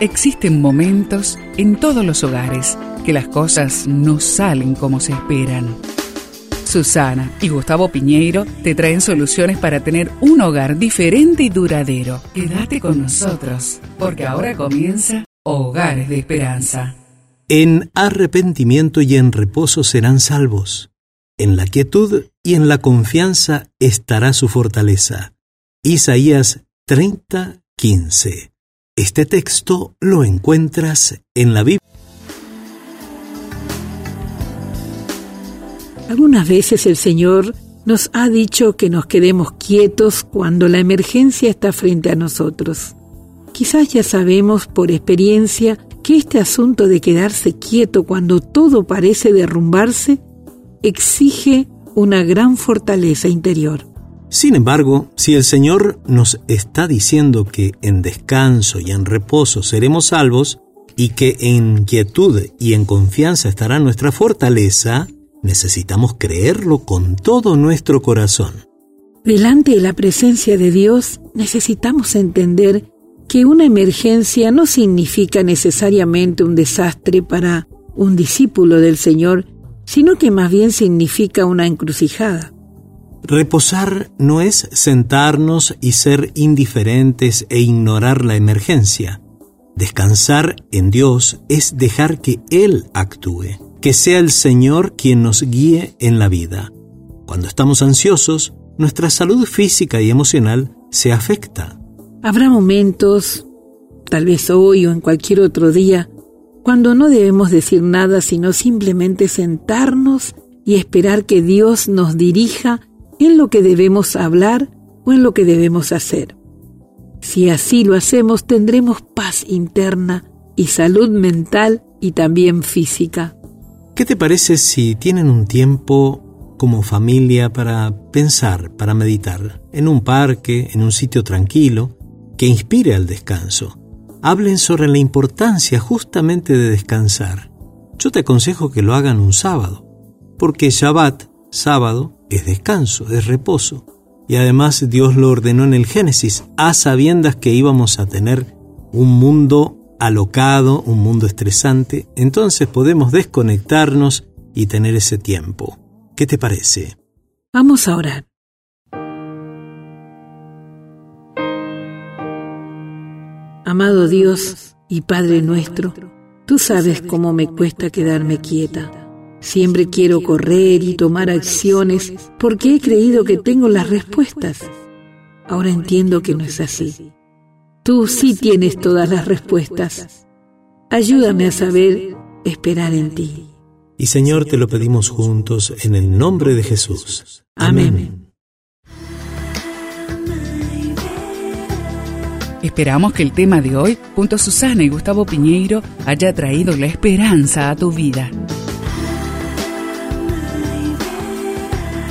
Existen momentos en todos los hogares que las cosas no salen como se esperan. Susana y Gustavo Piñeiro te traen soluciones para tener un hogar diferente y duradero. Quédate con nosotros, porque ahora comienza Hogares de Esperanza. En arrepentimiento y en reposo serán salvos. En la quietud y en la confianza estará su fortaleza. Isaías 30, 15. Este texto lo encuentras en la Biblia. Algunas veces el Señor nos ha dicho que nos quedemos quietos cuando la emergencia está frente a nosotros. Quizás ya sabemos por experiencia que este asunto de quedarse quieto cuando todo parece derrumbarse exige una gran fortaleza interior. Sin embargo, si el Señor nos está diciendo que en descanso y en reposo seremos salvos, y que en quietud y en confianza estará nuestra fortaleza, necesitamos creerlo con todo nuestro corazón. Delante de la presencia de Dios necesitamos entender que una emergencia no significa necesariamente un desastre para un discípulo del Señor, sino que más bien significa una encrucijada. Reposar no es sentarnos y ser indiferentes e ignorar la emergencia. Descansar en Dios es dejar que Él actúe, que sea el Señor quien nos guíe en la vida. Cuando estamos ansiosos, nuestra salud física y emocional se afecta. Habrá momentos, tal vez hoy o en cualquier otro día, cuando no debemos decir nada sino simplemente sentarnos y esperar que Dios nos dirija en lo que debemos hablar o en lo que debemos hacer. Si así lo hacemos, tendremos paz interna y salud mental y también física. ¿Qué te parece si tienen un tiempo como familia para pensar, para meditar, en un parque, en un sitio tranquilo, que inspire al descanso? Hablen sobre la importancia justamente de descansar. Yo te aconsejo que lo hagan un sábado, porque Shabbat, sábado, es descanso, es reposo. Y además Dios lo ordenó en el Génesis, a sabiendas que íbamos a tener un mundo alocado, un mundo estresante, entonces podemos desconectarnos y tener ese tiempo. ¿Qué te parece? Vamos a orar. Amado Dios y Padre nuestro, tú sabes cómo me cuesta quedarme quieta Siempre quiero correr y tomar acciones porque he creído que tengo las respuestas. Ahora entiendo que no es así. Tú sí tienes todas las respuestas. Ayúdame a saber esperar en ti. Y Señor, te lo pedimos juntos en el nombre de Jesús. Amén. Esperamos que el tema de hoy, junto a Susana y Gustavo Piñeiro, haya traído la esperanza a tu vida.